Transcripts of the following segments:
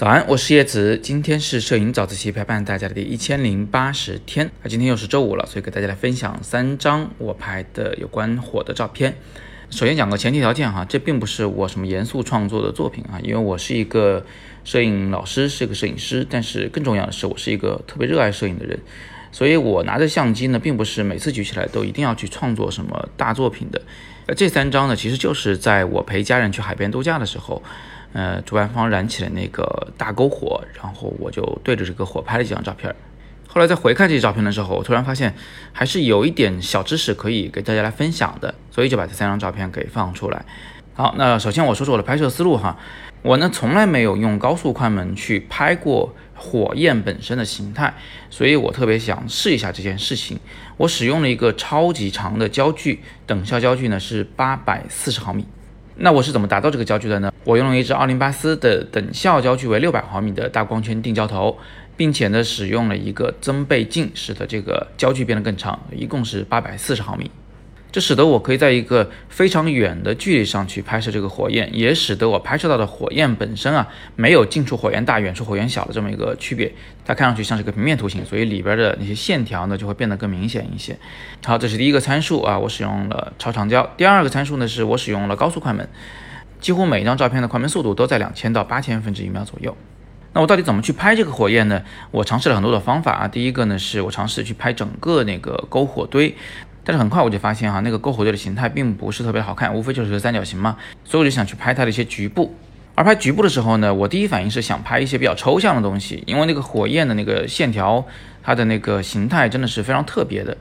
早安，我是叶子，今天是摄影早自习陪伴大家的第一千零八十天啊，今天又是周五了，所以给大家来分享三张我拍的有关火的照片。首先讲个前提条件哈，这并不是我什么严肃创作的作品啊，因为我是一个摄影老师，是一个摄影师，但是更重要的是我是一个特别热爱摄影的人，所以我拿着相机呢，并不是每次举起来都一定要去创作什么大作品的。呃，这三张呢，其实就是在我陪家人去海边度假的时候。呃，主办方燃起了那个大篝火，然后我就对着这个火拍了几张照片。后来在回看这些照片的时候，我突然发现还是有一点小知识可以给大家来分享的，所以就把这三张照片给放出来。好，那首先我说说我的拍摄思路哈，我呢从来没有用高速快门去拍过火焰本身的形态，所以我特别想试一下这件事情。我使用了一个超级长的焦距，等效焦距呢是八百四十毫米。那我是怎么达到这个焦距的呢？我用了一支奥林巴斯的等效焦距为六百毫米的大光圈定焦头，并且呢使用了一个增倍镜，使得这个焦距变得更长，一共是八百四十毫米。这使得我可以在一个非常远的距离上去拍摄这个火焰，也使得我拍摄到的火焰本身啊，没有近处火焰大、远处火焰小的这么一个区别，它看上去像是个平面图形，所以里边的那些线条呢就会变得更明显一些。好，这是第一个参数啊，我使用了超长焦。第二个参数呢，是我使用了高速快门，几乎每一张照片的快门速度都在两千到八千分之一秒左右。那我到底怎么去拍这个火焰呢？我尝试了很多的方法啊，第一个呢是我尝试去拍整个那个篝火堆。但是很快我就发现哈，那个篝火堆的形态并不是特别好看，无非就是个三角形嘛，所以我就想去拍它的一些局部。而拍局部的时候呢，我第一反应是想拍一些比较抽象的东西，因为那个火焰的那个线条，它的那个形态真的是非常特别的。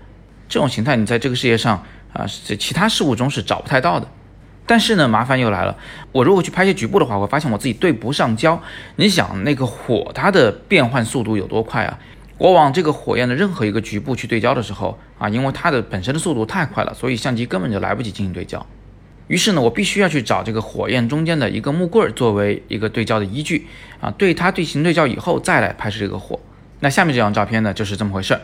这种形态你在这个世界上啊，在其他事物中是找不太到的。但是呢，麻烦又来了，我如果去拍些局部的话，我发现我自己对不上焦。你想那个火它的变换速度有多快啊？我往这个火焰的任何一个局部去对焦的时候啊，因为它的本身的速度太快了，所以相机根本就来不及进行对焦。于是呢，我必须要去找这个火焰中间的一个木棍作为一个对焦的依据啊，对它进行对焦以后再来拍摄这个火。那下面这张照片呢，就是这么回事儿。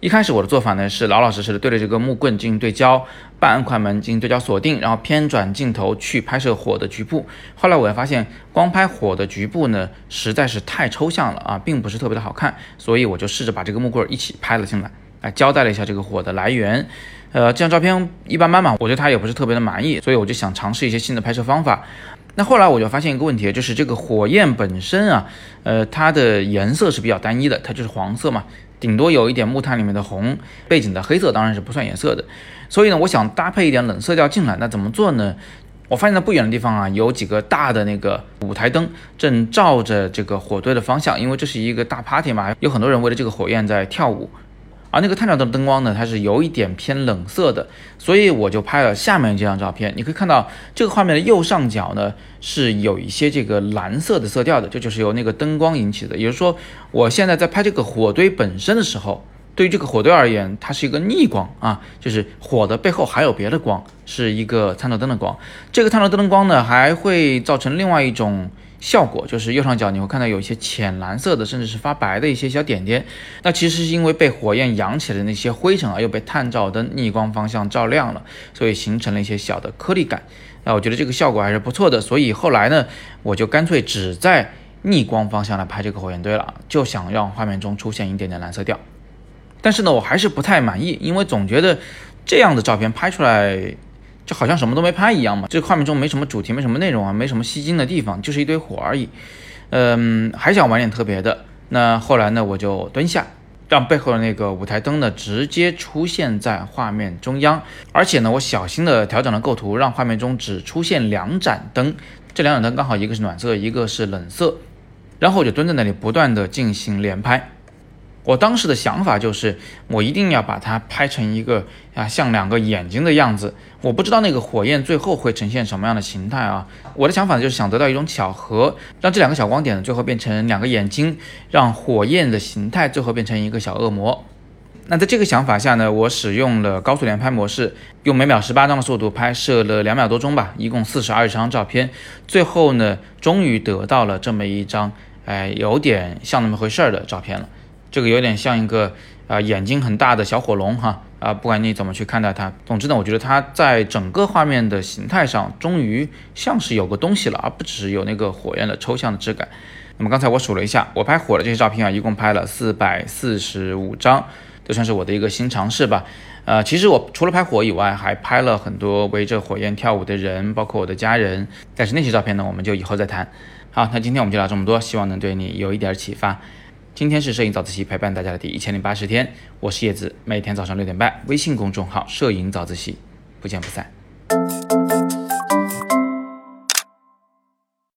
一开始我的做法呢是老老实实的对着这个木棍进行对焦，半按快门进行对焦锁定，然后偏转镜头去拍摄火的局部。后来我发现光拍火的局部呢实在是太抽象了啊，并不是特别的好看，所以我就试着把这个木棍一起拍了进来，来交代了一下这个火的来源。呃，这张照片一般般嘛，我对它也不是特别的满意，所以我就想尝试一些新的拍摄方法。那后来我就发现一个问题，就是这个火焰本身啊，呃，它的颜色是比较单一的，它就是黄色嘛。顶多有一点木炭里面的红，背景的黑色当然是不算颜色的，所以呢，我想搭配一点冷色调进来，那怎么做呢？我发现在不远的地方啊，有几个大的那个舞台灯正照着这个火堆的方向，因为这是一个大 party 嘛，有很多人围着这个火焰在跳舞。而那个探照灯的灯光呢，它是有一点偏冷色的，所以我就拍了下面这张照片。你可以看到这个画面的右上角呢，是有一些这个蓝色的色调的，这就是由那个灯光引起的。也就是说，我现在在拍这个火堆本身的时候，对于这个火堆而言，它是一个逆光啊，就是火的背后还有别的光，是一个探照灯的光。这个探照灯的光呢，还会造成另外一种。效果就是右上角你会看到有一些浅蓝色的，甚至是发白的一些小点点，那其实是因为被火焰扬起来的那些灰尘啊，又被探照灯逆光方向照亮了，所以形成了一些小的颗粒感。那我觉得这个效果还是不错的，所以后来呢，我就干脆只在逆光方向来拍这个火焰堆了，就想让画面中出现一点点蓝色调。但是呢，我还是不太满意，因为总觉得这样的照片拍出来。就好像什么都没拍一样嘛，这画面中没什么主题，没什么内容啊，没什么吸睛的地方，就是一堆火而已。嗯，还想玩点特别的。那后来呢，我就蹲下，让背后的那个舞台灯呢直接出现在画面中央，而且呢，我小心的调整了构图，让画面中只出现两盏灯，这两盏灯刚好一个是暖色，一个是冷色。然后我就蹲在那里不断的进行连拍。我当时的想法就是，我一定要把它拍成一个啊像两个眼睛的样子。我不知道那个火焰最后会呈现什么样的形态啊。我的想法就是想得到一种巧合，让这两个小光点最后变成两个眼睛，让火焰的形态最后变成一个小恶魔。那在这个想法下呢，我使用了高速连拍模式，用每秒十八张的速度拍摄了两秒多钟吧，一共四十二张照片。最后呢，终于得到了这么一张，哎，有点像那么回事儿的照片了。这个有点像一个啊眼睛很大的小火龙哈啊，不管你怎么去看待它，总之呢，我觉得它在整个画面的形态上终于像是有个东西了，而不只是有那个火焰的抽象的质感。那么刚才我数了一下，我拍火的这些照片啊，一共拍了四百四十五张，这算是我的一个新尝试吧。呃，其实我除了拍火以外，还拍了很多围着火焰跳舞的人，包括我的家人。但是那些照片呢，我们就以后再谈。好，那今天我们就聊这么多，希望能对你有一点启发。今天是摄影早自习陪伴大家的第一千零八十天，我是叶子，每天早上六点半，微信公众号“摄影早自习”，不见不散。